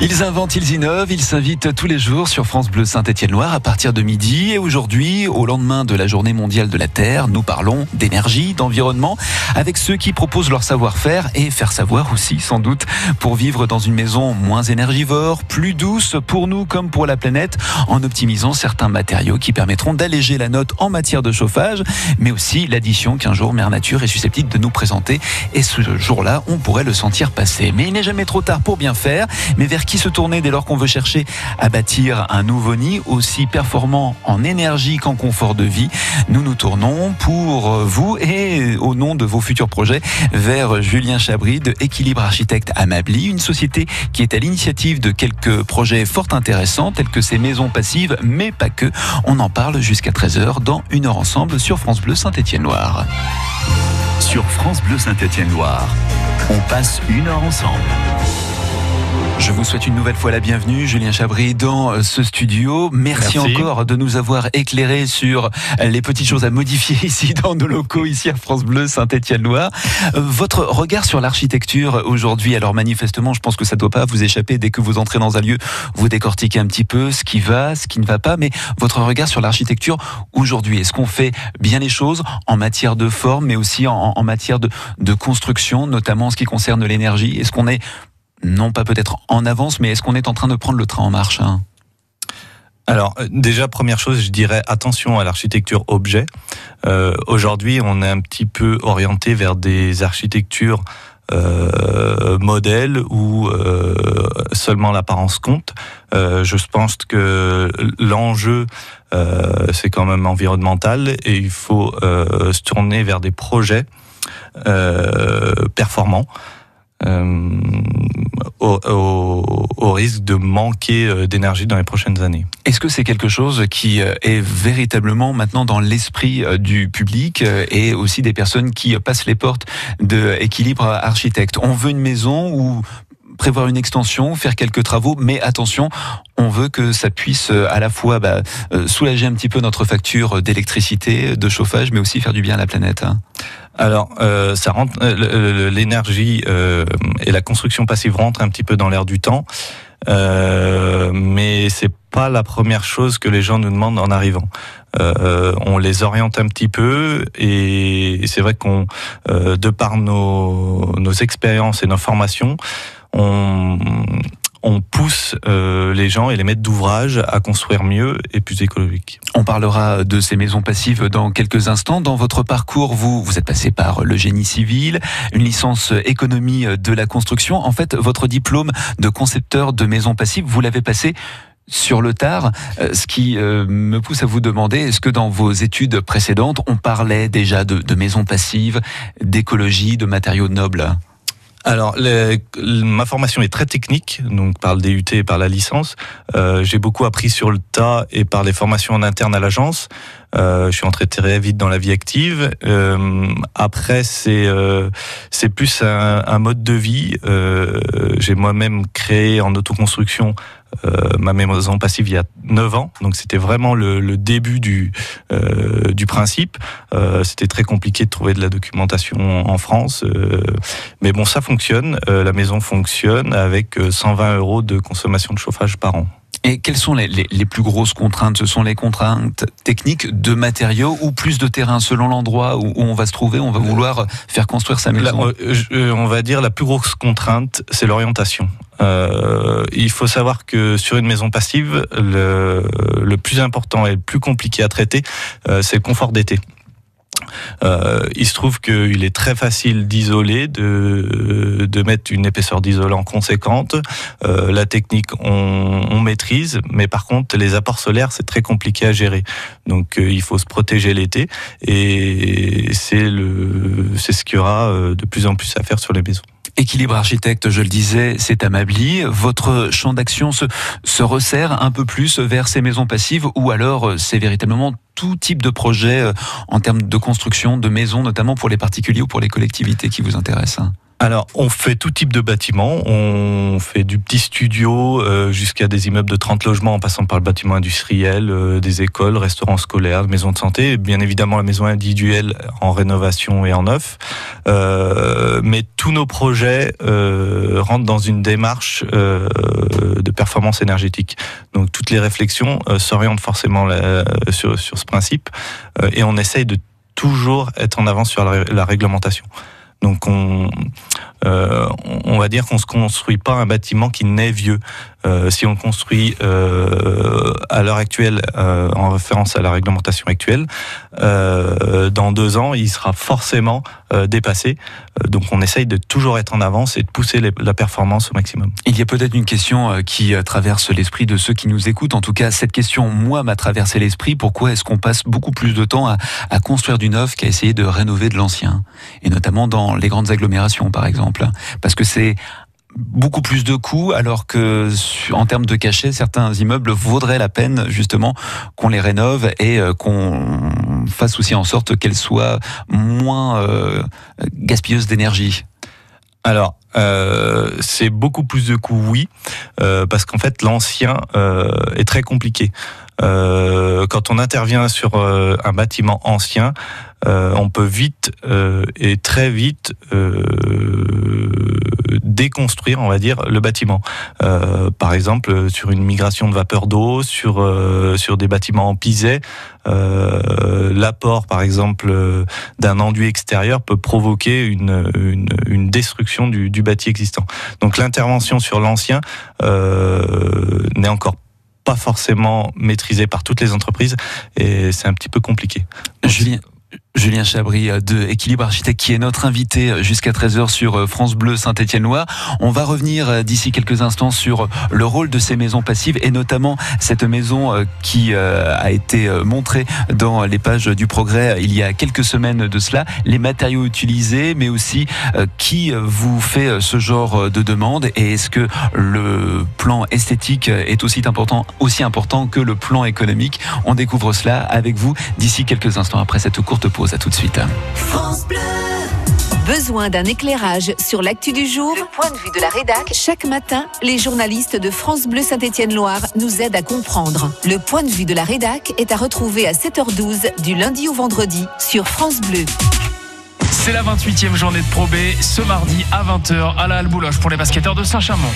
Ils inventent, ils innovent, ils s'invitent tous les jours sur France Bleu Saint-Étienne-Loire à partir de midi. Et aujourd'hui, au lendemain de la journée mondiale de la Terre, nous parlons d'énergie, d'environnement, avec ceux qui proposent leur savoir-faire et faire savoir aussi, sans doute, pour vivre dans une maison moins énergivore, plus douce pour nous comme pour la planète, en optimisant certains matériaux qui permettront d'alléger la note en matière de chauffage, mais aussi l'addition qu'un jour Mère Nature est susceptible de nous présenter. Et ce jour-là, on pourrait le sentir passer. Mais il n'est jamais trop tard pour bien faire. Mais vers qui se tourner dès lors qu'on veut chercher à bâtir un nouveau nid aussi performant en énergie qu'en confort de vie Nous nous tournons pour vous et au nom de vos futurs projets vers Julien Chabry de Équilibre Architecte Amabli, une société qui est à l'initiative de quelques projets fort intéressants tels que ces maisons passives, mais pas que. On en parle jusqu'à 13h dans une heure ensemble sur France Bleu Saint-Étienne-Loire. Sur France Bleu Saint-Étienne-Loire, on passe une heure ensemble. Je vous souhaite une nouvelle fois la bienvenue, Julien Chabry, dans euh, ce studio. Merci, encore de nous avoir éclairé sur les petites choses à modifier ici dans nos locaux, ici à France Bleu, Saint-Étienne-Loire. Euh, votre regard sur l'architecture aujourd'hui, alors manifestement, je pense que ça ne doit pas vous échapper dès que vous entrez dans un lieu, vous décortiquez un petit peu ce qui va, ce qui ne va pas, mais votre regard sur l'architecture aujourd'hui, est-ce qu'on fait bien les choses en matière de forme, mais aussi en, matière de, de construction, notamment en ce qui concerne l'énergie? Est-ce qu'on est non pas peut-être en avance, mais est-ce qu'on est en train de prendre le train en marche hein? Alors euh, déjà première chose, je dirais attention à l'architecture objet. Euh, aujourd'hui, on est un petit peu orienté vers des architectures euh, modèles où seulement l'apparence compte. je pense que l'enjeu c'est quand même environnemental et il faut se tourner vers des projets performants. Au, risque de manquer euh, d'énergie dans les prochaines années. Est-ce que c'est quelque chose qui euh, est véritablement maintenant dans l'esprit euh, du public et aussi des personnes qui passent les portes de Équilibre Architecte? On veut une maison où prévoir une extension, faire quelques travaux, mais attention, on veut que ça puisse à la fois bah, soulager un petit peu notre facture d'électricité, de chauffage, mais aussi faire du bien à la planète. Alors, euh, ça euh, l'énergie euh, et la construction passive rentrent un petit peu dans l'air du temps, mais c'est pas la première chose que les gens nous demandent en arrivant. on les oriente un petit peu et c'est vrai qu'on, de par nos, nos expériences et nos formations, on, on pousse euh, les gens et les maîtres d'ouvrage à construire mieux et plus écologique. On parlera de ces maisons passives dans quelques instants. Dans votre parcours, vous, vous êtes passé par le génie civil, une licence économie de la construction. En fait, votre diplôme de concepteur de maisons passives, vous l'avez passé sur le tard, euh, ce qui euh, me pousse à vous demander, est-ce que dans vos études précédentes, on parlait déjà de, de maisons passives, d'écologie, de matériaux nobles? Alors, ma formation est très technique, donc par le DUT et par la licence. Euh, j'ai beaucoup appris sur le tas et par les formations en interne à l'agence. Euh, je suis entré très vite dans la vie active. Euh, après, c'est euh, c'est plus un, un, mode de vie. J'ai moi-même créé en autoconstruction ma maison passive il y a 9 ans. Donc c'était vraiment le, le, début du, euh, du principe. Euh, c'était très compliqué de trouver de la documentation en France. mais bon, ça fonctionne. la maison fonctionne avec 120 euros de consommation de chauffage par an. Et quelles sont les, les, les, plus grosses contraintes? Ce sont les contraintes techniques de matériaux ou plus de terrain selon l'endroit où, on va se trouver? On va vouloir faire construire sa maison On va dire la plus grosse contrainte, c'est l'orientation. Euh, il faut savoir que sur une maison passive, le, le plus important et le plus compliqué à traiter, euh, c'est le confort d'été. Euh, il se trouve qu'il est très facile d'isoler, de, mettre une épaisseur d'isolant conséquente. Euh, la technique, on, maîtrise, mais par contre, les apports solaires, c'est très compliqué à gérer. Donc, euh, il faut se protéger l'été, et c'est le, ce qu'il y aura de plus en plus à faire sur les maisons. Équilibre architecte, je le disais, c'est amabli. Votre champ d'action se, se resserre un peu plus vers ces maisons passives ou alors c'est véritablement tout type de projet euh, en termes de construction de maisons, notamment pour les particuliers ou pour les collectivités qui vous intéressent alors, on fait tout type de bâtiments. On fait du petit studio euh, jusqu'à des immeubles de 30 logements en passant par le bâtiment industriel, euh, des écoles, restaurants scolaires, maisons de santé, bien évidemment la maison individuelle en rénovation et en neuf. Euh, mais tous nos projets rentrent dans une démarche de performance énergétique. Donc, toutes les réflexions s'orientent forcément sur, ce principe et on essaye de toujours être en avance sur la réglementation. Donc on, euh, on va dire qu'on se construit pas un bâtiment qui naît vieux. Euh, si on construit euh, à l'heure actuelle, en référence à la réglementation actuelle, dans deux ans, il sera forcément dépassé. donc on essaye de toujours être en avance et de pousser la performance au maximum. Il y a peut-être une question qui traverse l'esprit de ceux qui nous écoutent. En tout cas, cette question, moi, m'a traversé l'esprit. Pourquoi est-ce qu'on passe beaucoup plus de temps à, à construire du neuf qu'à essayer de rénover de l'ancien? Et notamment dans les grandes agglomérations, par exemple parce que c'est beaucoup plus de coûts, alors que en termes de cachet, certains immeubles vaudraient la peine justement qu'on les rénove et euh, qu'on fasse aussi en sorte qu'elles soient moins euh, gaspilleuses d'énergie. Alors, euh, c'est beaucoup plus de coûts, oui, parce qu'en fait, l'ancien est très compliqué. Quand on intervient sur un bâtiment ancien, on peut vite et très vite déconstruire, on va dire, le bâtiment. Euh, par exemple, sur une migration de vapeur d'eau, sur euh, sur des bâtiments en pisé, euh, l'apport, par exemple, d'un enduit extérieur peut provoquer une, une, destruction du, du, bâti existant. Donc l'intervention sur l'ancien n'est encore pas forcément maîtrisée par toutes les entreprises et c'est un petit peu compliqué. Julien Chabry euh, de Équilibre Architecte qui est notre invité euh, jusqu'à 13h sur euh, France Bleu Saint-Étienne-Loire. On va revenir d'ici quelques instants sur le rôle de ces maisons passives et notamment cette maison qui a été montrée dans les pages du Progrès il y a quelques semaines de cela, les matériaux utilisés mais aussi qui vous fait ce genre de demande et est-ce que le plan esthétique est aussi important, aussi important que le plan économique? On découvre cela avec vous d'ici quelques instants après cette courte pause à tout de suite. France Bleu. Besoin d'un éclairage sur l'actu du jour Le point de vue de la rédac. Chaque matin, les journalistes de France Bleu Saint-Étienne-Loire nous aident à comprendre. Le point de vue de la rédac est à retrouver à 7h12 du lundi au vendredi sur France Bleu. C'est la 28e journée de Pro B ce mardi à 20h à la Albouloche pour les basketteurs de Saint-Chamond.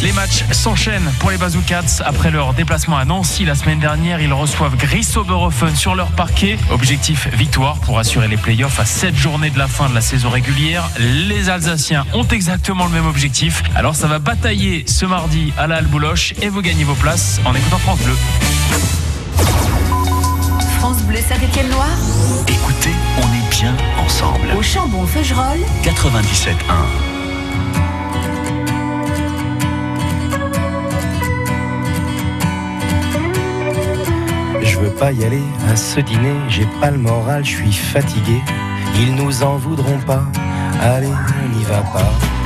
Les matchs s'enchaînent pour les Bazoukats après leur déplacement à Nancy la semaine dernière. Ils reçoivent Gris Oberhofen sur leur parquet. Objectif victoire pour assurer les playoffs à 7 journées de la fin de la saison régulière. Les Alsaciens ont exactement le même objectif. Alors ça va batailler ce mardi à la Albouloche et vous gagnez vos places en écoutant France Bleu. France Bleu Saint-Étienne-Loire Écoutez, on est bien ensemble. Au Chambon-Feugerolles 97.1 Je veux pas y aller à ce dîner, j'ai pas le moral, je suis fatigué. Ils nous en voudront pas, allez, on n'y va pas.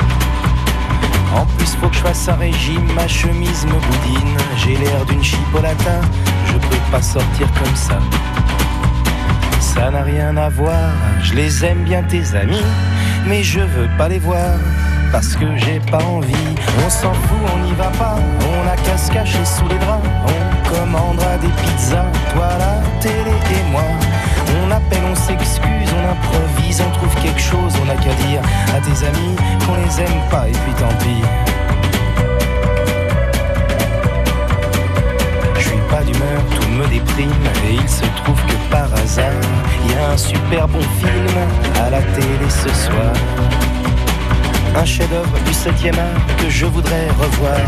En plus, faut que je fasse un régime, ma chemise me boudine. J'ai l'air d'une chipolata, je peux pas sortir comme ça ça n'a rien à voir. Je les aime bien tes amis, mais je veux pas les voir parce que j'ai pas envie. On s'en fout, on n'y va pas, on a qu'à se cacher sous les draps. On commandera des pizzas, toi la télé et moi. On appelle, on s'excuse, on improvise, on trouve quelque chose, on a qu'à dire à tes amis qu'on les aime pas et puis tant pis. d'humeur, tout me déprime et il se trouve que par hasard, il y a un super bon film à la télé ce soir. Un chef-d'œuvre du 7e art que je voudrais revoir.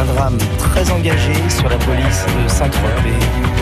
Un drame très engagé sur la police de Saint-Tropez.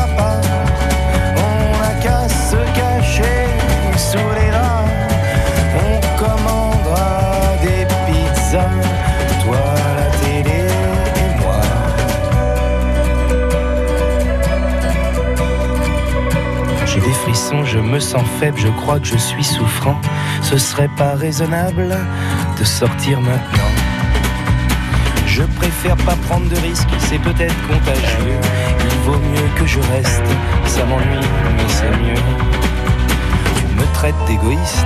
me sens faible, je crois que je suis souffrant. Ce serait pas raisonnable de sortir maintenant. Je préfère pas prendre de risques, c'est peut-être contagieux. Il vaut mieux que je reste, ça m'ennuie, mais c'est mieux. Tu me traites d'égoïste,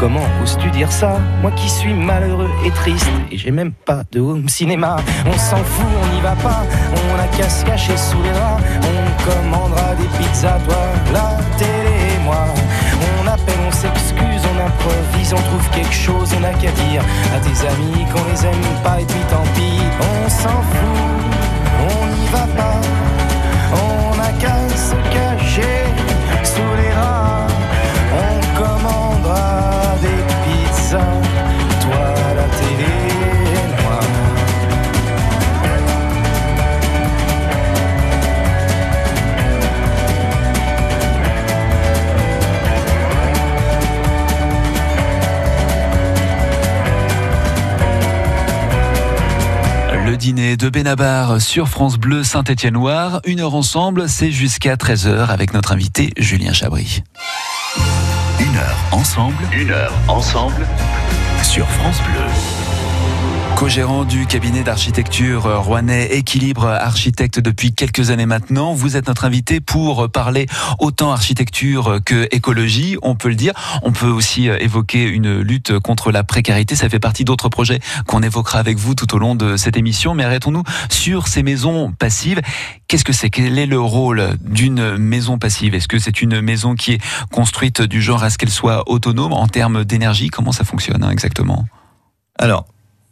comment oses-tu dire ça? Moi qui suis malheureux et triste, et j'ai même pas de home cinéma. On s'en fout, on n'y va pas, on a qu'à se cacher sous les draps. On commandera des pizzas, toi, la télé On appelle, on s'excuse, on improvise, on trouve quelque chose, on n'a qu'à dire à tes amis qu'on les aime pas, et puis tant pis, on s'en fout, Benabar sur France Bleu Saint-Étienne-Loire. Une heure ensemble, c'est jusqu'à 13h avec notre invité Julien Chabry. Une heure ensemble, une heure ensemble sur France Bleu. Co-gérant du cabinet d'architecture rouennais Équilibre Architecte depuis quelques années maintenant, vous êtes notre invité pour parler autant architecture que écologie, on peut le dire. On peut aussi évoquer une lutte contre la précarité, ça fait partie d'autres projets qu'on évoquera avec vous tout au long de cette émission. Mais arrêtons-nous sur ces maisons passives. Qu'est-ce que c'est? Quel est le rôle d'une maison passive? Est-ce que c'est une maison qui est construite du genre à ce qu'elle soit autonome? En termes d'énergie Comment ça fonctionne hein, exactement? Alors,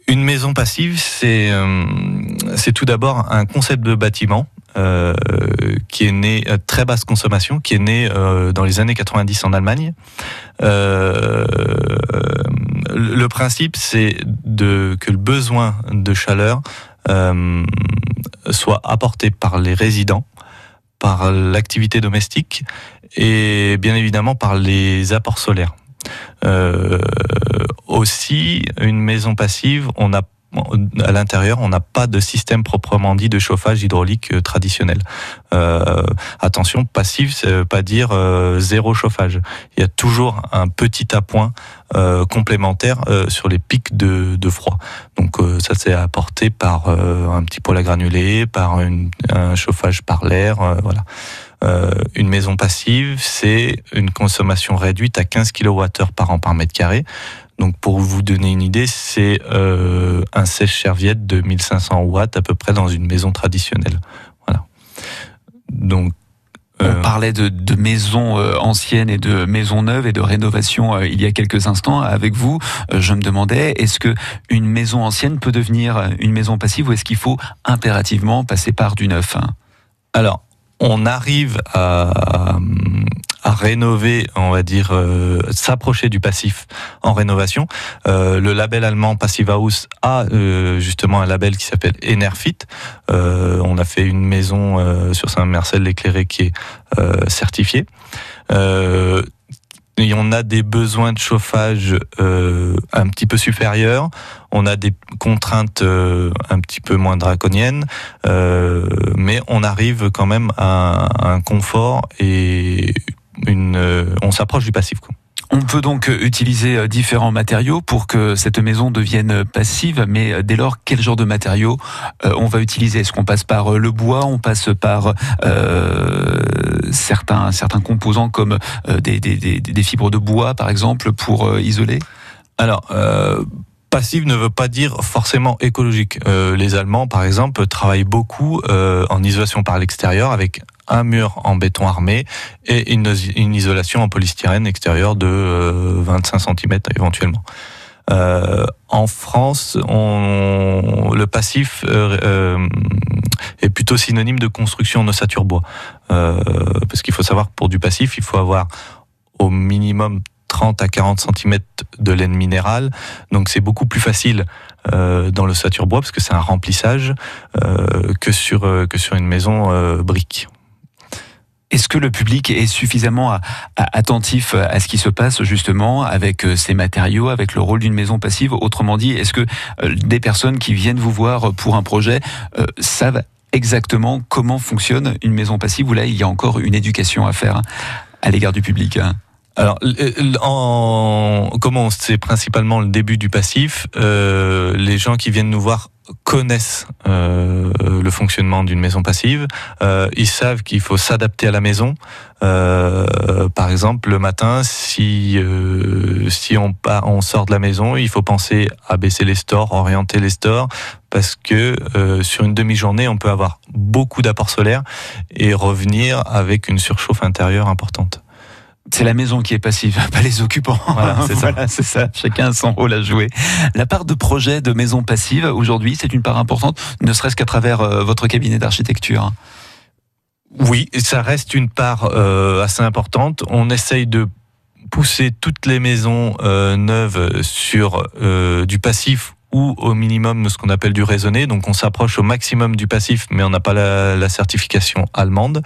une maison passive, c'est euh, c'est tout d'abord un concept de bâtiment euh, qui est né à très basse consommation, qui est né euh, dans les années 90 en Allemagne. Euh, le principe, c'est de que le besoin de chaleur euh, soit apporté par les résidents, par l'activité domestique et bien évidemment par les apports solaires. Euh, aussi, une maison passive, on a à l'intérieur, on n'a pas de système proprement dit de chauffage hydraulique euh, traditionnel. Euh, attention, passif, ça veut pas dire zéro chauffage. Il y a toujours un petit appoint complémentaire sur les pics de, froid. Donc ça, c'est apporté par un petit poêle à granulés, par un chauffage par l'air, voilà. Euh, une maison passive, c'est une consommation réduite à 15 kWh par an par mètre carré. Donc pour vous donner une idée, c'est euh, un sèche-serviette de 1500 watts à peu près dans une maison traditionnelle. Voilà. Donc On euh, parlait de, de maisons anciennes et de maisons neuves et de rénovation il y a quelques instants avec vous. Je me demandais, est-ce que une maison ancienne peut devenir une maison passive ou est-ce qu'il faut impérativement passer par du neuf hein? Alors, on arrive à, rénover, on va dire, euh, s'approcher du passif en rénovation. Euh, le label allemand Passive House a euh, justement un label qui s'appelle Enerfit. On a fait une maison sur Saint-Marcel éclairée qui est certifiée. Et on a des besoins de chauffage euh, un petit peu supérieurs. On a des contraintes euh, un petit peu moins draconiennes, euh, mais on arrive quand même à un confort et une. on s'approche du passif. Quoi. On peut donc utiliser euh, différents matériaux pour que cette maison devienne passive, mais euh, dès lors, quel genre de matériaux euh, on va utiliser? Est-ce qu'on passe par le bois On passe par certains, composants comme des, fibres de bois, par exemple, pour isoler? Alors. Passif ne veut pas dire forcément écologique. Les Allemands, par exemple, travaillent beaucoup en isolation par l'extérieur avec un mur en béton armé et une, isolation en polystyrène extérieure de euh, 25 cm éventuellement. Euh, en France, le passif euh, euh, est plutôt synonyme de construction en ossature bois. Euh, parce qu'il faut savoir que pour du passif, il faut avoir au minimum 30 à 40 cm de laine minérale. Donc c'est beaucoup plus facile euh, dans l'ossature bois parce que c'est un remplissage euh, que, sur, euh, que sur une maison euh, brique. Est-ce que le public est suffisamment attentif à ce qui se passe justement avec euh, ces matériaux, avec le rôle d'une maison passive? Autrement dit, est-ce que euh, des personnes qui viennent vous voir pour un projet euh, savent exactement comment fonctionne une maison passive? Ou là il y a encore une éducation à faire hein, à l'égard du public hein? Alors, en, comment c'est principalement le début du passif, euh, les gens qui viennent nous voir connaissent euh, le fonctionnement d'une maison passive. Euh, ils savent qu'il faut s'adapter à la maison. Euh, par exemple, le matin, si euh, si on on sort de la maison, il faut penser à baisser les stores, orienter les stores, parce que euh, sur une demi-journée, on peut avoir beaucoup d'apports solaires et revenir avec une surchauffe intérieure importante. C'est la maison qui est passive, pas les occupants. Voilà, c'est ça. Voilà, c'est ça. Chacun a son rôle à jouer. La part de projet de maison passive, aujourd'hui, c'est une part importante, ne serait-ce qu'à travers euh, votre cabinet d'architecture. Oui, ça reste une part euh, assez importante. On essaye de pousser toutes les maisons euh, neuves sur euh, du passif ou au minimum ce qu'on appelle du raisonné. Donc on s'approche au maximum du passif, mais on n'a pas la, certification allemande.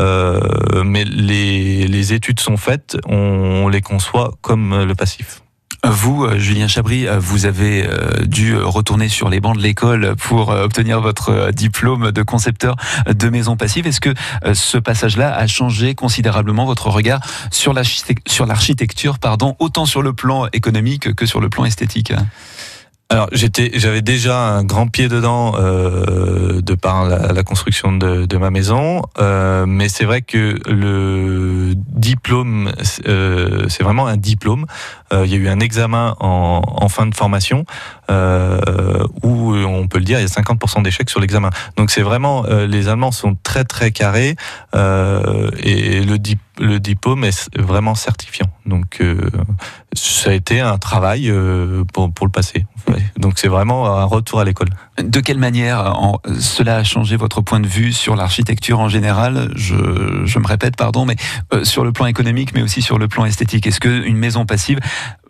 Euh, mais les, les études sont faites, on, les conçoit comme le passif. Vous, euh, Julien Chabry, euh, vous avez euh, dû retourner sur les bancs de l'école pour euh, obtenir votre euh, diplôme de concepteur de maison passive. Est-ce que euh, ce passage-là a changé considérablement votre regard sur l'architecture, pardon, autant sur le plan économique que sur le plan esthétique? Alors j'étais, j'avais déjà un grand pied dedans euh, de par la, construction de, ma maison, euh, mais c'est vrai que le diplôme, euh, c'est vraiment un diplôme. Euh, il y a eu un examen en, fin de formation où on peut le dire, il y a 50% d'échecs sur l'examen. Donc c'est vraiment, euh, les Allemands sont très très carrés euh, et le, dip- le diplôme est vraiment certifiant. Donc euh, ça a été un travail euh, pour, le passé. Donc c'est vraiment un retour à l'école. De quelle manière cela a changé votre point de vue sur l'architecture en général? Je, me répète, pardon, mais euh, sur le plan économique, mais aussi sur le plan esthétique. Est-ce qu'une maison passive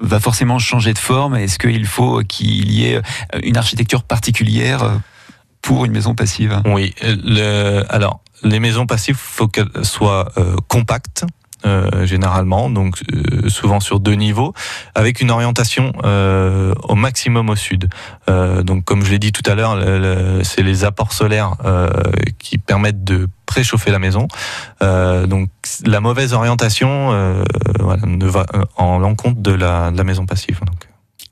va forcément changer de forme? Est-ce qu'il faut qu'il y ait une architecture particulière euh, pour une maison passive Oui. Alors les maisons passives, faut qu'elles soient euh, compactes. euh, généralement, donc souvent sur deux niveaux, avec une orientation au maximum au sud. Donc, comme je l'ai dit tout à l'heure, c'est les apports solaires qui permettent de préchauffer la maison. Donc, la mauvaise orientation ne va en l'encontre de la, maison passive.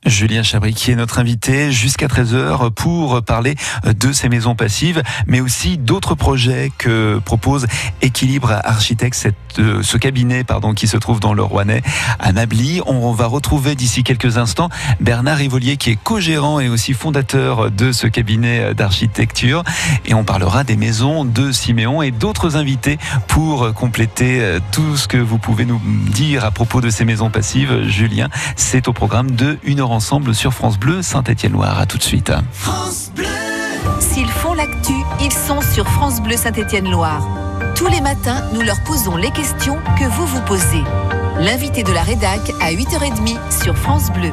Julien Chabry qui est notre invité jusqu'à 13h pour parler de ces maisons passives, mais aussi d'autres projets que propose Équilibre Architecte, euh, ce cabinet pardon, qui se trouve dans le Rouennais à Nably. On va retrouver d'ici quelques instants Bernard Rivolier qui est co-gérant et aussi fondateur de ce cabinet d'architecture et on parlera des maisons de Siméon et d'autres invités pour compléter euh, tout ce que vous pouvez nous dire à propos de ces maisons passives. Julien, c'est au programme de Une heure ensemble sur France Bleu Saint-Étienne-Loire. À tout de suite. S'ils font l'actu, ils sont sur France Bleu Saint-Étienne-Loire. Tous les matins, nous leur posons les questions que vous vous posez. L'invité de la rédac à 8h30 sur France Bleu.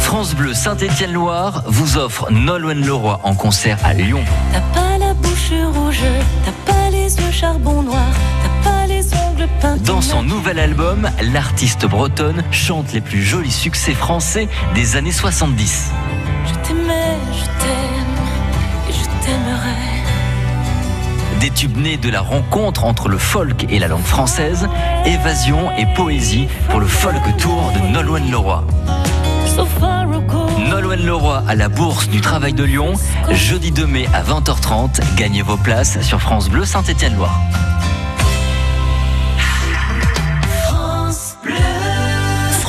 France Bleu Saint-Étienne-Loire vous offre Nolwenn Leroy en concert à Lyon. T'as pas la bouche rouge, t'as pas les yeux charbon noir, Dans son nouvel album, l'artiste bretonne chante les plus jolis succès français des années 70. Je t'aimais, je t'aime, et je t'aimerai. Des tubes nés de la rencontre entre le folk et la langue française, évasion et poésie pour le folk tour de Nolwenn Leroy. Ago. Nolwenn Leroy à la Bourse du Travail de Lyon, jeudi 2 mai à 20h30. Gagnez vos places sur France Bleu Saint-Étienne-Loire.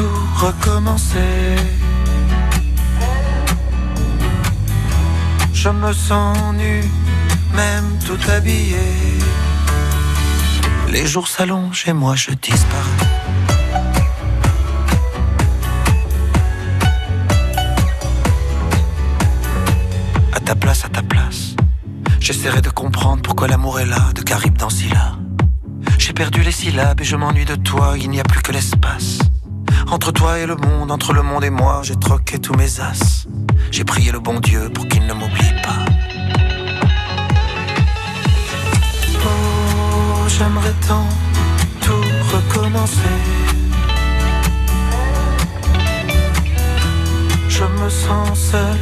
tout recommencer. Je me sens nu, même tout habillé. Les jours s'allongent et moi je disparais. À ta place, à ta place. J'essaierai de comprendre pourquoi l'amour est là, de Caribe dans Scylla. J'ai j'ai perdu les syllabes et je m'ennuie de toi, il n'y a plus que l'espace. Entre toi et le monde, entre le monde et moi, j'ai troqué tous mes as. J'ai prié le bon Dieu pour qu'il ne m'oublie pas. Oh, j'aimerais tant tout recommencer. Je me sens seul,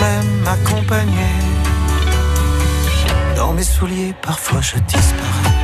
même accompagné. Dans mes souliers, parfois je disparais.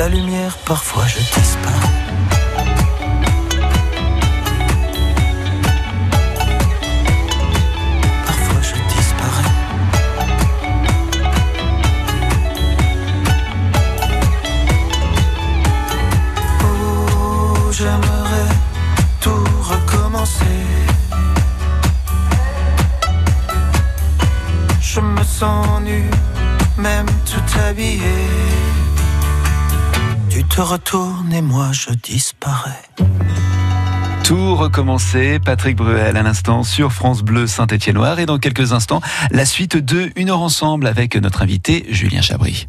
La lumière, parfois je disparais. Oh, j'aimerais tout recommencer. Je me sens nu, même tout habillé. Retournes et moi je disparais. Tout recommencer, Patrick Bruel à l'instant sur France Bleu Saint-Étienne-Noir et dans quelques instants, la suite de Une heure ensemble avec notre invité Julien Chabry.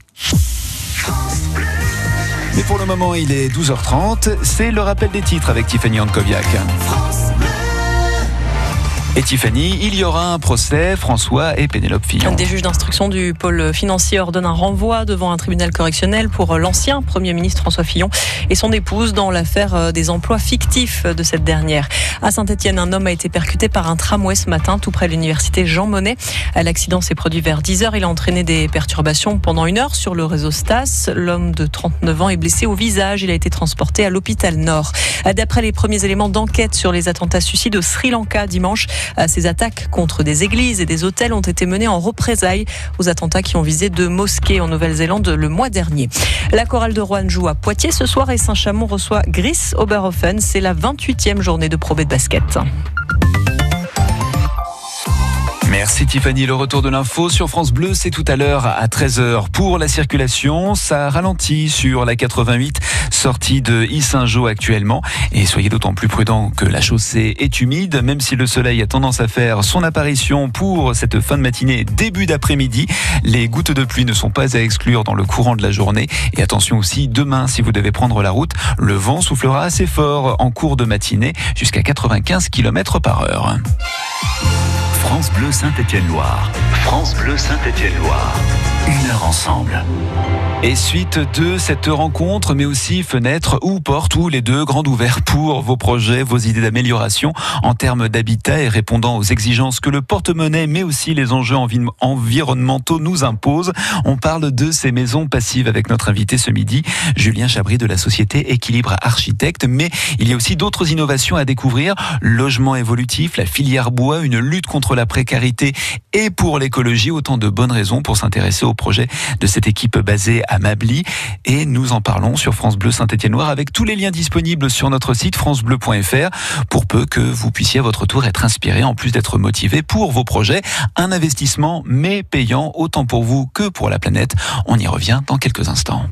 Mais pour le moment, il est 12h30, c'est le rappel des titres avec Tiffany Ankoviak. Et Tiffany, il y aura un procès, François et Pénélope Fillon. Des juges d'instruction du pôle financier ordonnent un renvoi devant un tribunal correctionnel pour l'ancien Premier ministre François Fillon et son épouse dans l'affaire des emplois fictifs de cette dernière. À Saint-Etienne, un homme a été percuté par un tramway ce matin, tout près de l'université Jean Monnet. L'accident s'est produit vers 10h. Il a entraîné des perturbations pendant une heure sur le réseau Stas. L'homme de 39 ans est blessé au visage. Il a été transporté à l'hôpital Nord. D'après les premiers éléments d'enquête sur les attentats suicides au Sri Lanka dimanche, ces attaques contre des églises et des hôtels ont été menées en représailles aux attentats qui ont visé deux mosquées en Nouvelle-Zélande le mois dernier. La chorale de Rouen joue à Poitiers ce soir et Saint-Chamond reçoit Gris Oberhofen. C'est la 28e journée de Pro de basket. Merci Tiffany. Le retour de l'info sur France Bleu, c'est tout à l'heure à 13h. Pour la circulation, ça ralentit sur la 88, sortie de Issingeau actuellement. Et soyez d'autant plus prudents que la chaussée est humide, même si le soleil a tendance à faire son apparition pour cette fin de matinée, début d'après-midi. Les gouttes de pluie ne sont pas à exclure dans le courant de la journée. Et attention aussi, demain, si vous devez prendre la route, le vent soufflera assez fort en cours de matinée, jusqu'à 95 km par heure. France Bleu Saint-Étienne-Loire. France Bleu Saint-Étienne-Loire. Une heure ensemble. Et suite de cette rencontre, mais aussi fenêtre ou porte ou les deux grandes ouverts pour vos projets, vos idées d'amélioration en termes d'habitat et répondant aux exigences que le porte-monnaie, mais aussi les enjeux envi environnementaux nous imposent. On parle de ces maisons passives avec notre invité ce midi, Julien Chabry de la société Équilibre Architecte. Mais il y a aussi d'autres innovations à découvrir. Logement évolutif, la filière bois, une lutte contre la précarité et pour l'écologie. Autant de bonnes raisons pour s'intéresser au projet de cette équipe basée à Mably. Et nous en parlons sur France Bleu Saint-Étienne-Noir avec tous les liens disponibles sur notre site francebleu.fr pour peu que vous puissiez à votre tour être inspiré en plus d'être motivé pour vos projets. Un investissement mais payant autant pour vous que pour la planète. On y revient dans quelques instants.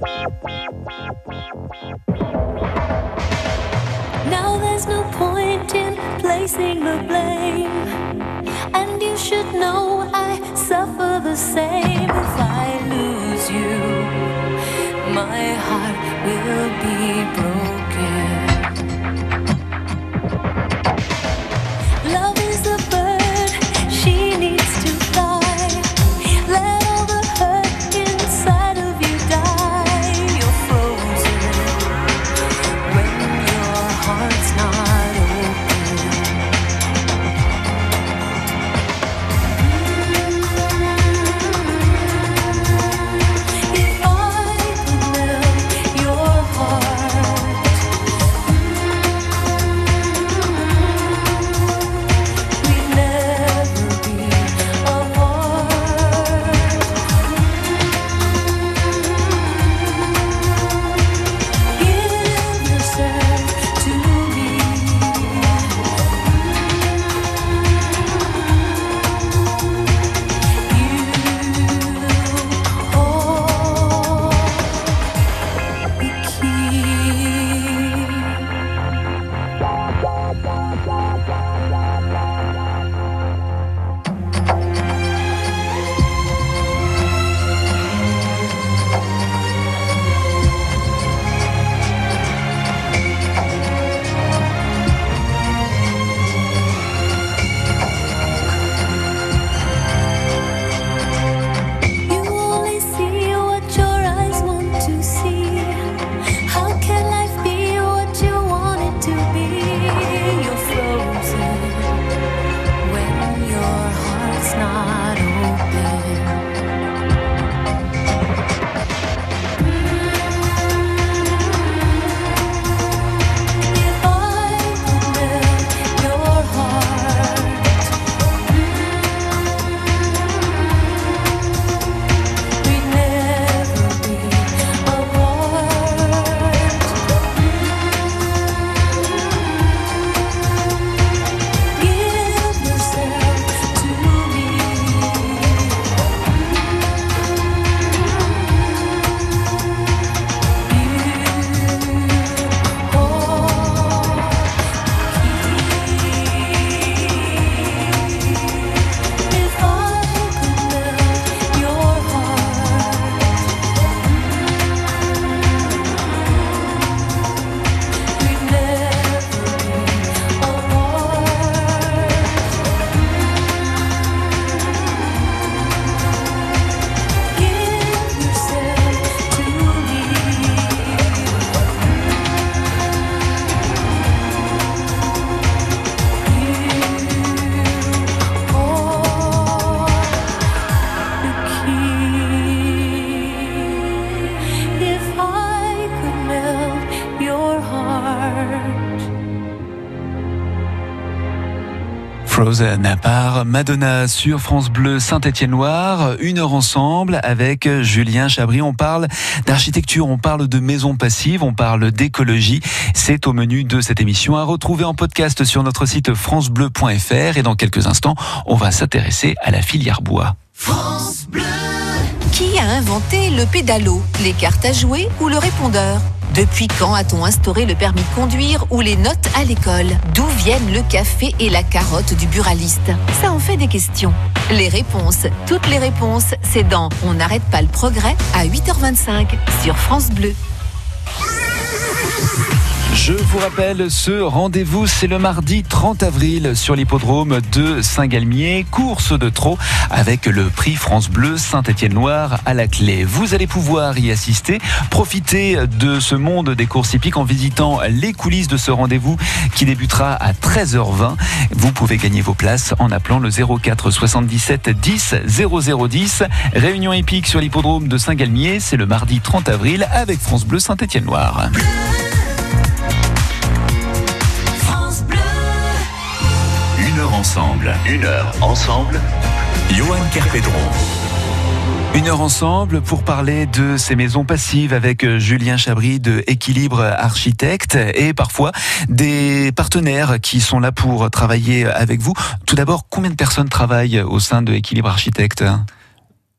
Now there's no point in placing the blame. And you should know I suffer the same if I lose you. My heart will be broken. Madonna sur France Bleu Saint-Étienne-Loire. Une heure ensemble avec Julien Chabry. On parle d'architecture, on parle de maisons passives, on parle d'écologie. C'est au menu de cette émission à retrouver en podcast sur notre site francebleu.fr. Et dans quelques instants, on va s'intéresser à la filière bois. Qui a inventé le pédalo, les cartes à jouer ou le répondeur? Depuis quand a-t-on instauré le permis de conduire ou les notes à l'école D'où viennent le café et la carotte du buraliste Ça en fait des questions. Les réponses, toutes les réponses, c'est dans On n'arrête pas le progrès à 8h25 sur France Bleu. Je vous rappelle, ce rendez-vous, c'est le mardi 30 avril sur l'hippodrome de Saint-Galmier, course de trot avec le prix France Bleu Saint-Étienne-Loire à la clé. Vous allez pouvoir y assister, profiter de ce monde des courses hippiques en visitant les coulisses de ce rendez-vous qui débutera à 13h20. Vous pouvez gagner vos places en appelant le 04 77 10 0010. Réunion hippique sur l'hippodrome de Saint-Galmier, c'est le mardi 30 avril avec France Bleu Saint-Étienne-Loire. Ensemble. Une heure ensemble. Johan Kerpedron. Une heure ensemble pour parler de ces maisons passives avec euh, Julien Chabry de Équilibre Architecte et parfois des partenaires qui sont là pour travailler avec vous. Tout d'abord, combien de personnes travaillent au sein de Équilibre Architecte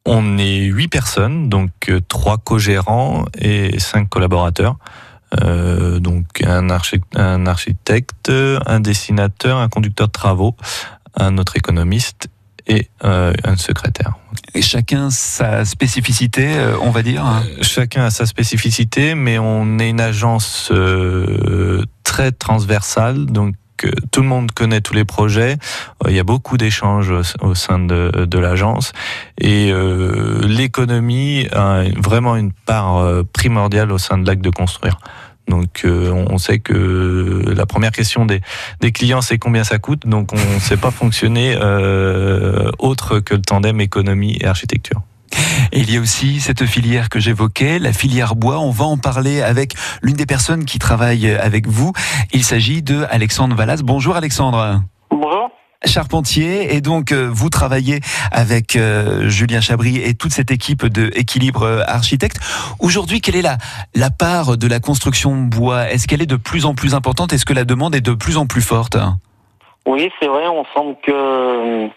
On est huit personnes, donc euh, trois co-gérants et cinq collaborateurs. Euh, donc un, architecte, un architecte, un dessinateur, un conducteur de travaux, un autre économiste et euh, un secrétaire. Et chacun sa spécificité, euh, on va dire hein Chacun a sa spécificité, mais on est une agence euh, très transversale, donc tout le monde connaît tous les projets. Euh, Il y a beaucoup d'échanges au, sein de, l'agence et euh, l'économie a vraiment une part euh, primordiale au sein de l'acte de construire. Donc on sait que la première question des, clients c'est combien ça coûte. Donc on ne sait pas fonctionner autre que le tandem économie et architecture. Et il y a aussi cette filière que j'évoquais, la filière bois. On va en parler avec l'une des personnes qui travaille avec vous. Il s'agit de Alexandre Vallas. Bonjour Alexandre. Bonjour. Charpentier et donc euh, vous travaillez avec euh, Julien Chabry et toute cette équipe de Équilibre Architecte. Aujourd'hui, quelle est la, la part de la construction bois? Est-ce qu'elle est de plus en plus importante? Est-ce que la demande est de plus en plus forte? Oui, c'est vrai, on sent que,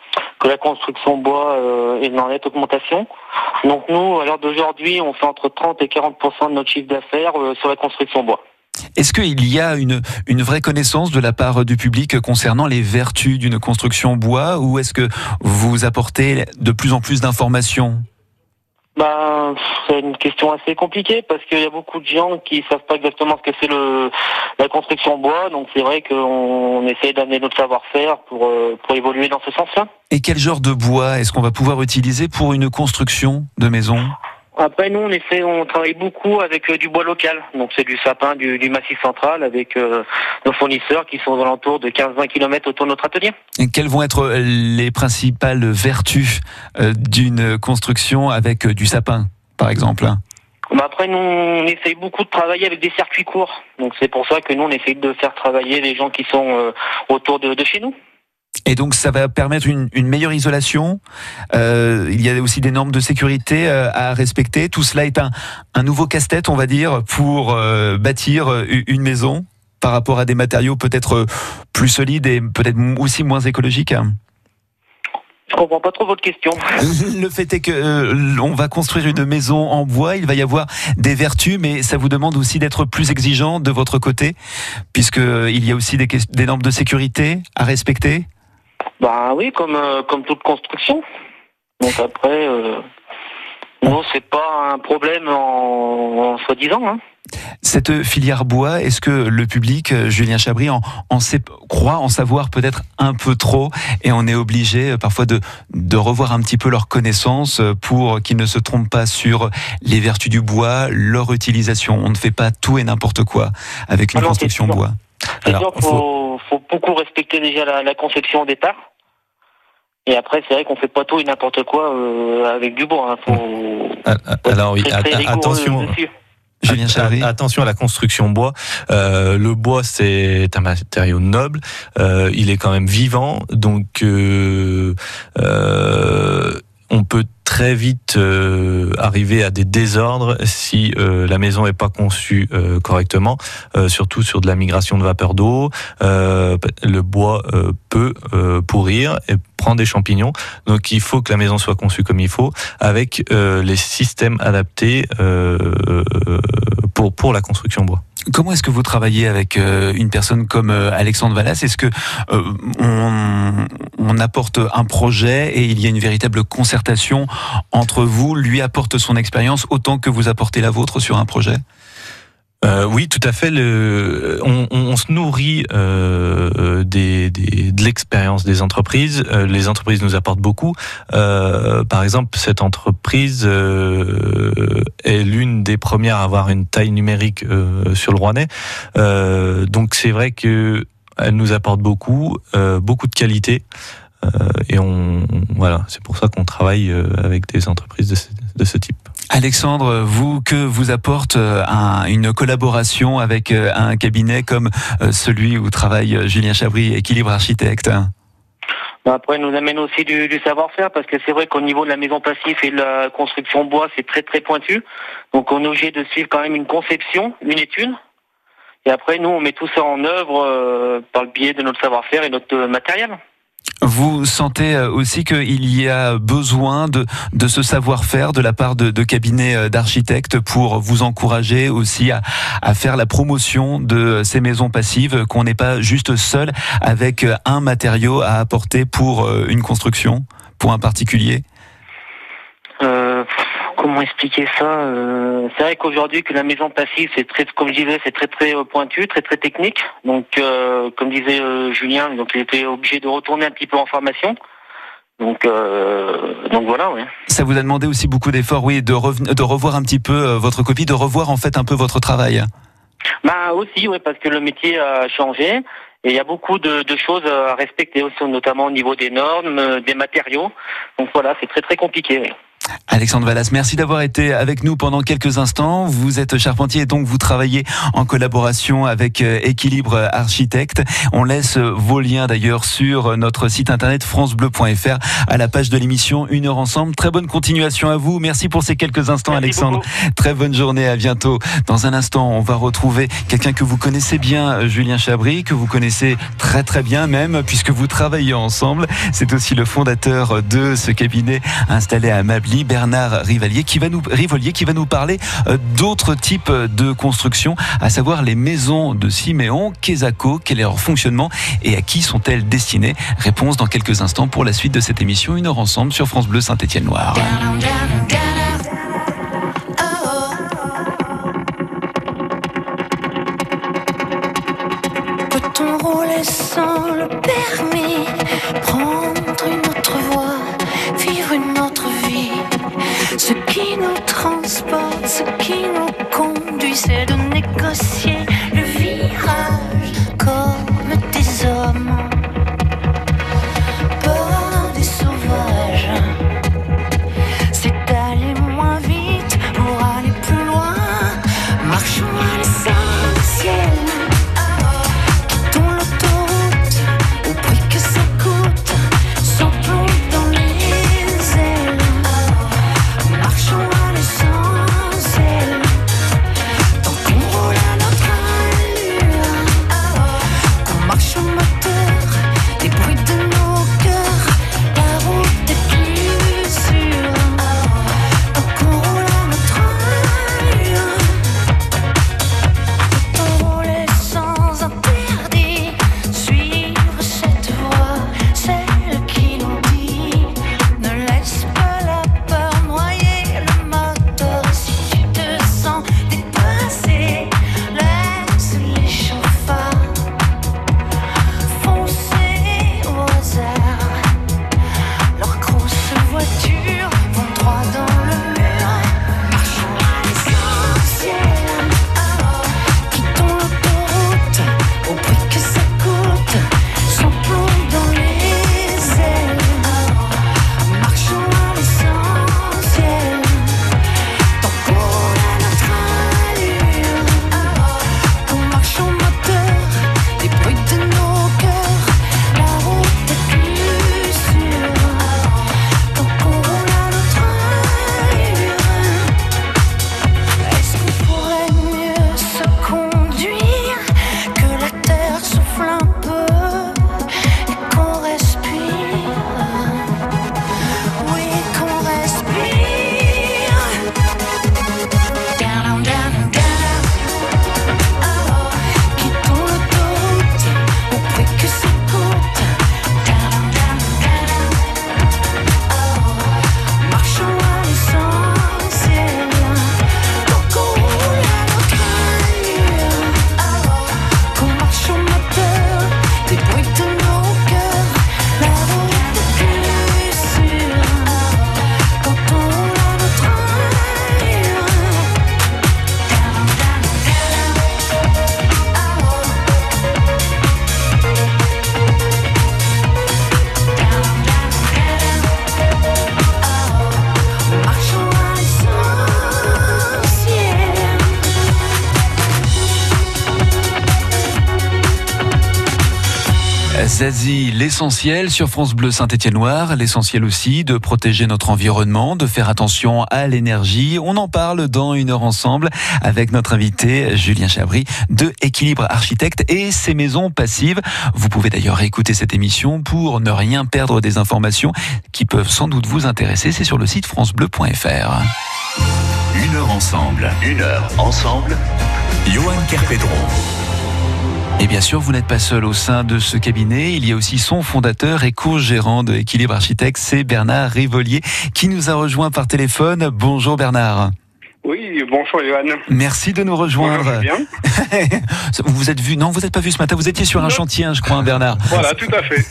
que la construction bois euh, est en nette augmentation. Donc nous, à l'heure d'aujourd'hui, on fait entre 30 et 40% de notre chiffre d'affaires euh, sur la construction bois. Est-ce qu'il y a une, une vraie connaissance de la part du public concernant les vertus d'une construction bois ou est-ce que vous apportez de plus en plus d'informations? Ben, c'est une question assez compliquée parce qu'il y a beaucoup de gens qui savent pas exactement ce que c'est le la construction bois. Donc c'est vrai qu'on essaye d'amener notre savoir-faire pour euh, pour évoluer dans ce sens-là. Et quel genre de bois est-ce qu'on va pouvoir utiliser pour une construction de maison? Après, nous, on essaie, on travaille beaucoup avec euh, du bois local. Donc, c'est du sapin du, du Massif central avec euh, nos fournisseurs qui sont aux alentours de 15-20 km autour de notre atelier. Et Quelles vont être les principales vertus euh, d'une construction avec euh, du sapin, par exemple Bah, après, nous, on essaye beaucoup de travailler avec des circuits courts. Donc, c'est pour ça que nous, on essaye de faire travailler les gens qui sont euh, autour de, de chez nous. Et donc ça va permettre une, une meilleure isolation. Euh, il y a aussi des normes de sécurité euh, à respecter. Tout cela est un, un nouveau casse-tête, on va dire, pour euh, bâtir une maison par rapport à des matériaux peut-être plus solides et peut-être aussi moins écologiques. Je comprends pas trop votre question. Le fait est que euh, on va construire une maison en bois, il va y avoir des vertus, mais ça vous demande aussi d'être plus exigeant de votre côté, puisque il y a aussi des normes de sécurité à respecter. Bah oui, comme euh, comme toute construction. Donc après, euh, non, c'est pas un problème en, en soi-disant. Hein. Cette filière bois, est-ce que le public, euh, Julien Chabry, en, en sait, croit en savoir peut-être un peu trop et on est obligé euh, parfois de, de revoir un petit peu leurs connaissances euh, pour qu'ils ne se trompent pas sur les vertus du bois, leur utilisation. On ne fait pas tout et n'importe quoi avec une Ah construction bois. Alors, faut, faut beaucoup respecter déjà la, la conception au départ. Et après, c'est vrai qu'on fait pas tout et n'importe quoi euh, avec du bois. Hein. Faut, Ah, ah, Alors oui, très, très attention. dessus. Julien Attention à la construction bois. Euh, le bois, c'est un matériau noble. Euh, il est quand même vivant, donc euh, euh, on peut très vite euh, arriver à des désordres si euh, la maison n'est pas conçue euh, correctement, surtout sur de la migration de vapeur d'eau. Le bois peut pourrir et prendre des champignons. Donc il faut que la maison soit conçue comme il faut, avec euh, les systèmes adaptés euh, pour, pour la construction bois. Comment est-ce que vous travaillez avec euh, une personne comme euh, Alexandre Vallas? Est-ce que euh, on apporte un projet et il y a une véritable concertation entre vous? Lui apporte son expérience autant que vous apportez la vôtre sur un projet? Euh, oui, tout à fait. On, se nourrit euh, de l'expérience des entreprises. Euh, les entreprises nous apportent beaucoup. Par exemple, cette entreprise est l'une des premières à avoir une taille numérique sur le Rouennais. donc c'est vrai que elle nous apporte beaucoup, beaucoup de qualité. et on, voilà, c'est pour ça qu'on travaille avec des entreprises de ce type. Alexandre, vous, que vous apporte euh, une collaboration avec euh, un cabinet comme euh, celui où travaille Julien Chabry, Équilibre Architecte? Bah, après, nous amène aussi du, savoir-faire parce que c'est vrai qu'au niveau de la maison passive et de la construction bois, c'est très très pointu. Donc on est obligé de suivre quand même une conception, une étude. Et après, nous, on met tout ça en œuvre par le biais de notre savoir-faire et notre matériel. Vous sentez euh, aussi qu'il y a besoin de, de ce savoir-faire de la part de, cabinets euh, d'architectes pour vous encourager aussi à, à, faire la promotion de ces maisons passives, qu'on n'est pas juste seul avec un matériau à apporter pour euh, une construction, pour un particulier? Comment expliquer ça euh, C'est vrai qu'aujourd'hui que la maison passive, c'est très, comme je disais, c'est très très euh, pointu, très très technique. Donc, euh, comme disait Julien, donc il était obligé de retourner un petit peu en formation. Donc, donc voilà, oui. Ça vous a demandé aussi beaucoup d'efforts, oui, de, de revoir un petit peu votre copie, de revoir en fait un peu votre travail. Bah aussi, oui, parce que le métier a changé. Et il y a beaucoup de, de, choses à respecter aussi, notamment au niveau des normes, des matériaux. Donc voilà, c'est très très compliqué. Oui. Alexandre Vallas, merci d'avoir été avec nous pendant quelques instants. Vous êtes charpentier et donc vous travaillez en collaboration avec euh, Équilibre Architecte. On laisse vos liens d'ailleurs sur notre site internet francebleu.fr à la page de l'émission Une heure ensemble. Très bonne continuation à vous. Merci pour ces quelques instants Alexandre. Très bonne journée, à bientôt. Dans un instant, on va retrouver quelqu'un que vous connaissez bien, Julien Chabry, que vous connaissez très très bien même puisque vous travaillez ensemble. C'est aussi le fondateur de ce cabinet installé à Bernard Rivalier, qui va nous, parler euh, d'autres types de constructions, à savoir les maisons de Siméon, Quesaco, quel est leur fonctionnement et à qui sont-elles destinées? Réponse dans quelques instants pour la suite de cette émission, une heure ensemble sur France Bleu Saint-Étienne-Loire. spots a king L'essentiel sur France Bleu Saint-Étienne-Noir, l'essentiel aussi de protéger notre environnement, de faire attention à l'énergie. On en parle dans une heure ensemble avec notre invité Julien Chabry de Équilibre Architecte et ses maisons passives. Vous pouvez d'ailleurs écouter cette émission pour ne rien perdre des informations qui peuvent sans doute vous intéresser. C'est sur le site francebleu.fr. Une heure ensemble, une heure ensemble. Johan Kerpedron. Et bien sûr, vous n'êtes pas seul au sein de ce cabinet. Il y a aussi son fondateur et co-gérant de Équilibre Architecte, c'est Bernard Rivolier, qui nous a rejoint par téléphone. Bonjour Bernard. Oui, bonjour Johan. Merci de nous rejoindre. Bonjour, bien. vous vous êtes vu Non, vous n'êtes pas vu ce matin. Vous étiez sur un chantier, hein, je crois, hein, Bernard. Voilà, tout à fait,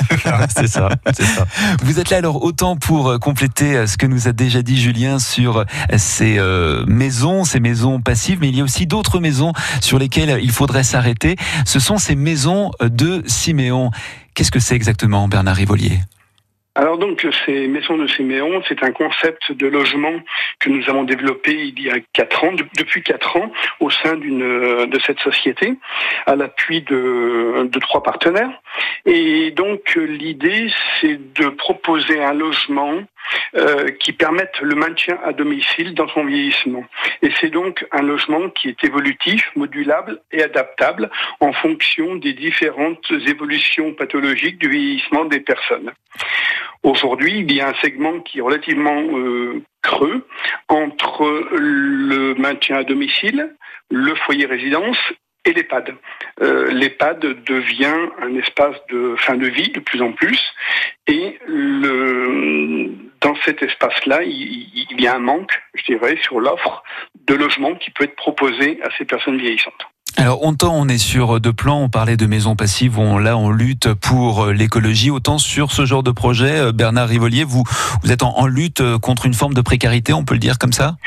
c'est ça. C'est ça. Vous êtes là alors autant pour euh, compléter euh, ce que nous a déjà dit Julien sur euh, ces euh, maisons, ces maisons passives, mais il y a aussi d'autres maisons sur lesquelles il faudrait s'arrêter. Ce sont ces maisons de Siméon. Qu'est-ce que c'est exactement, Bernard Rivolier? Alors donc, ces maisons de Siméon, c'est un concept de logement que nous avons développé il y a quatre ans, de- depuis quatre ans, au sein d'une euh, de cette société, à l'appui de, de trois partenaires. Et donc, euh, l'idée, c'est de proposer un logement euh, qui permette le maintien à domicile dans son vieillissement. Et c'est donc un logement qui est évolutif, modulable et adaptable en fonction des différentes évolutions pathologiques du vieillissement des personnes. Aujourd'hui, il y a un segment qui est relativement euh, creux entre le maintien à domicile, le foyer résidence et l'EHPAD. Euh, L'EHPAD devient un espace de fin de vie de plus en plus et le, dans cet espace-là, il, il y a un manque, je dirais, sur l'offre de logement qui peut être proposé à ces personnes vieillissantes. Alors, autant on est sur deux plans, on parlait de maisons passives, on, là on lutte pour euh, l'écologie, autant sur ce genre de projet, euh, Bernard Rivolier, vous, vous êtes en, en lutte euh, contre une forme de précarité, on peut le dire comme ça?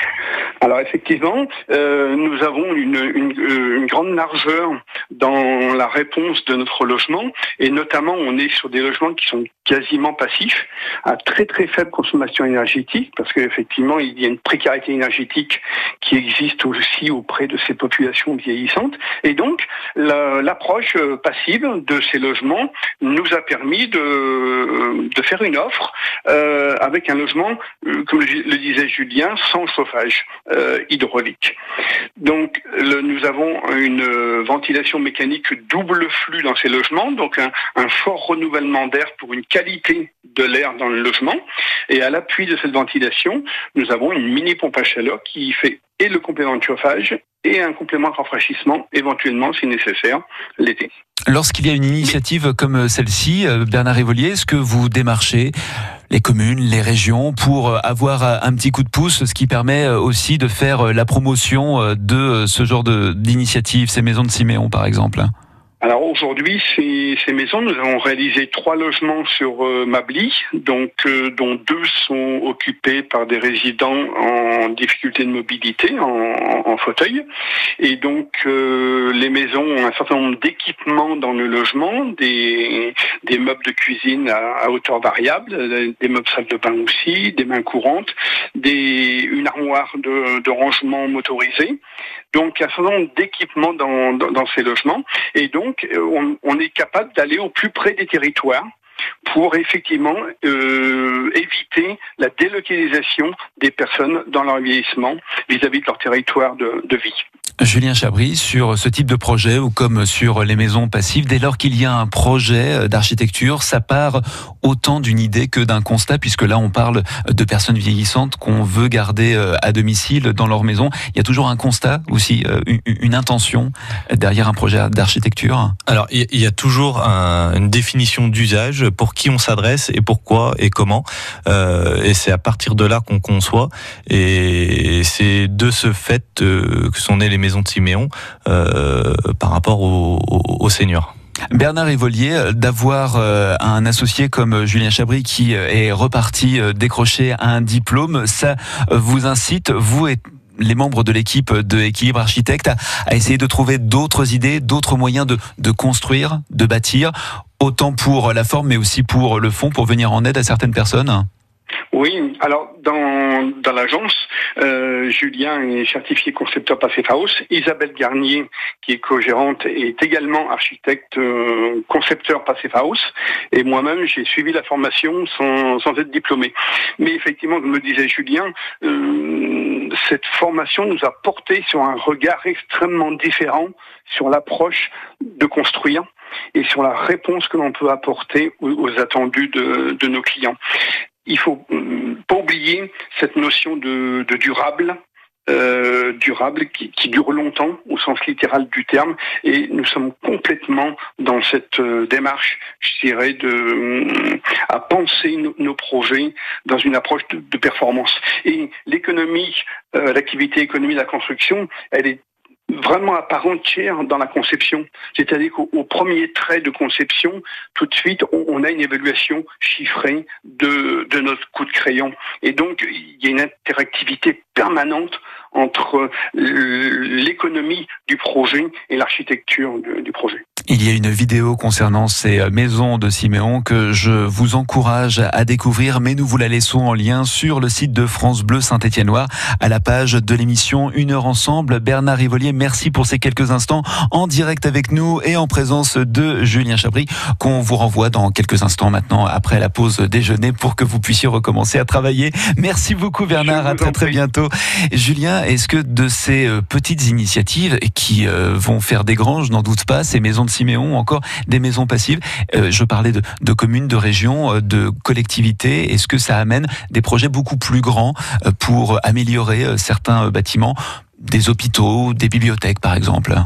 Alors effectivement, euh, nous avons une, une, une grande largeur dans la réponse de notre logement. Et notamment on est sur des logements qui sont quasiment passifs, à très très faible consommation énergétique parce qu'effectivement il y a une précarité énergétique qui existe aussi auprès de ces populations vieillissantes et donc la- l'approche euh, passive de ces logements nous a permis de, de faire une offre euh, avec un logement, euh, comme le, disait Julien, sans chauffage euh, hydraulique. Donc nous avons une euh, ventilation mécanique double flux dans ces logements, donc un, un fort renouvellement d'air pour une qualité de l'air dans le logement. Et à l'appui de cette ventilation, nous avons une mini pompe à chaleur qui fait et le complément de chauffage et un complément de rafraîchissement éventuellement si nécessaire l'été. Lorsqu'il y a une initiative comme celle-ci, euh, Bernard Rivolier, est-ce que vous démarchez les communes, les régions pour euh, avoir euh, un petit coup de pouce, ce qui permet aussi de faire la promotion de ce genre d'initiative, ces maisons de Siméon par exemple? Alors aujourd'hui, ces, ces maisons, nous avons réalisé trois logements sur euh, Mably, donc euh, dont deux sont occupés par des résidents en difficulté de mobilité, en, en- fauteuil. Et donc euh, les maisons ont un certain nombre d'équipements dans le logement, des, des meubles de cuisine à, hauteur variable, des meubles salle de bain aussi, des mains courantes, des, une armoire de, de rangement motorisée. Donc un certain nombre d'équipements dans, ces logements. Et donc, euh, on est capable d'aller au plus près des territoires pour effectivement euh, éviter la délocalisation des personnes dans leur vieillissement vis-à-vis de leur territoire de, de vie. Julien Chabry, sur ce type de projet ou comme sur les maisons passives, dès lors qu'il y a un projet d'architecture, ça part autant d'une idée que d'un constat, puisque là on parle de personnes vieillissantes qu'on veut garder euh, à domicile dans leur maison. Il y a toujours un constat aussi, euh, une, intention derrière un projet d'architecture? Alors, il y- a toujours un- une définition d'usage pour qui on s'adresse et pourquoi et comment. Euh, et c'est à partir de là qu'on conçoit. Et c'est de ce fait euh, que sont nées les maisons de Siméon euh, par rapport aux- aux seniors. Bernard Evolier, euh, d'avoir un associé comme Julien Chabry qui est reparti décrocher un diplôme, ça vous incite, vous et les membres de l'équipe de Équilibre Architecte, à, essayer de trouver d'autres idées, d'autres moyens de construire, de bâtir, autant pour la forme mais aussi pour le fond, pour venir en aide à certaines personnes Oui, alors dans, l'agence, euh, Julien est certifié concepteur House. Isabelle Garnier, qui est co-gérante, est également architecte euh, concepteur House. Et moi-même, j'ai suivi la formation sans, être diplômé. Mais effectivement, comme me disait Julien, euh, cette formation nous a porté sur un regard extrêmement différent sur l'approche de construire et sur la réponse que l'on peut apporter aux, attendus de, de nos clients il faut hum, pas oublier cette notion de, durable. Euh, durable qui, dure longtemps au sens littéral du terme et nous sommes complètement dans cette euh, démarche je dirais de hum, à penser nos, projets dans une approche de, performance et l'économie euh, l'activité économie de la construction elle est vraiment à part entière dans la conception. C'est-à-dire qu'au premier trait de conception, tout de suite, on, a une évaluation chiffrée de, de notre coût de crayon. Et donc, il y a une interactivité permanente entre l'économie du projet et l'architecture du projet. Il y a une vidéo concernant ces euh, maisons de Siméon que je vous encourage à découvrir, mais nous vous la laissons en lien sur le site de France Bleu Saint-Étienne-Noir à la page de l'émission Une heure ensemble. Bernard Rivolier, merci pour ces quelques instants en direct avec nous et en présence de Julien Chabry qu'on vous renvoie dans quelques instants maintenant après la pause déjeuner pour que vous puissiez recommencer à travailler. Merci beaucoup Bernard, à très très bientôt. Julien, est-ce que de ces euh, petites initiatives qui euh, vont faire des grands, je n'en doute pas, ces maisons de Siméon, encore des maisons passives. Euh, je parlais de, de, communes, de régions, de collectivités. Est-ce que ça amène des projets beaucoup plus grands pour améliorer certains bâtiments, des hôpitaux, des bibliothèques par exemple?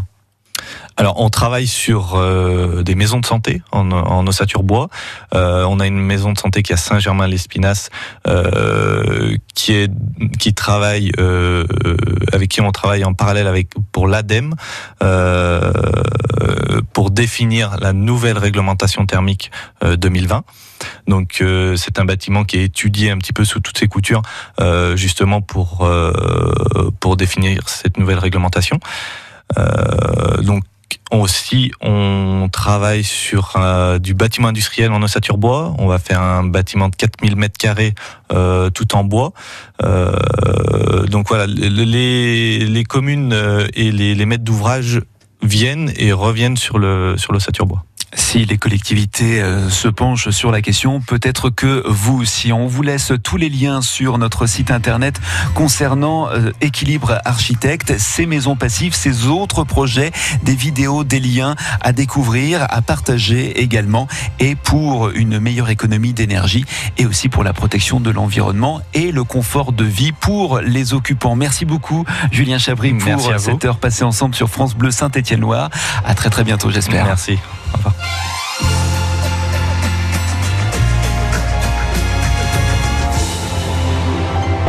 Alors, on travaille sur euh, des maisons de santé en, ossature bois. Euh, on a une maison de santé qui est à Saint-Germain-l'Espinasse, euh, qui travaille euh, avec qui on travaille en parallèle avec pour l'ADEME pour définir la nouvelle réglementation thermique 2020. Donc c'est un bâtiment qui est étudié un petit peu sous toutes ses coutures, justement pour pour définir cette nouvelle réglementation. Donc aussi, on travaille sur euh, du bâtiment industriel en ossature bois. On va faire un bâtiment de 4000 mètres carrés euh, tout en bois. Euh, donc voilà, les, les communes et les, les maîtres d'ouvrage viennent et reviennent sur le sur l'ossature bois. Si les collectivités euh, se penchent sur la question, peut-être que vous aussi. On vous laisse tous les liens sur notre site internet concernant euh, Équilibre Architecte, ces maisons passives, ces autres projets, des vidéos, des liens à découvrir, à partager également, et pour une meilleure économie d'énergie et aussi pour la protection de l'environnement et le confort de vie pour les occupants. Merci beaucoup, Julien Chabry, pour cette heure passée ensemble sur France Bleu Saint-Étienne-Loire. À très très bientôt, j'espère. Merci. Au revoir.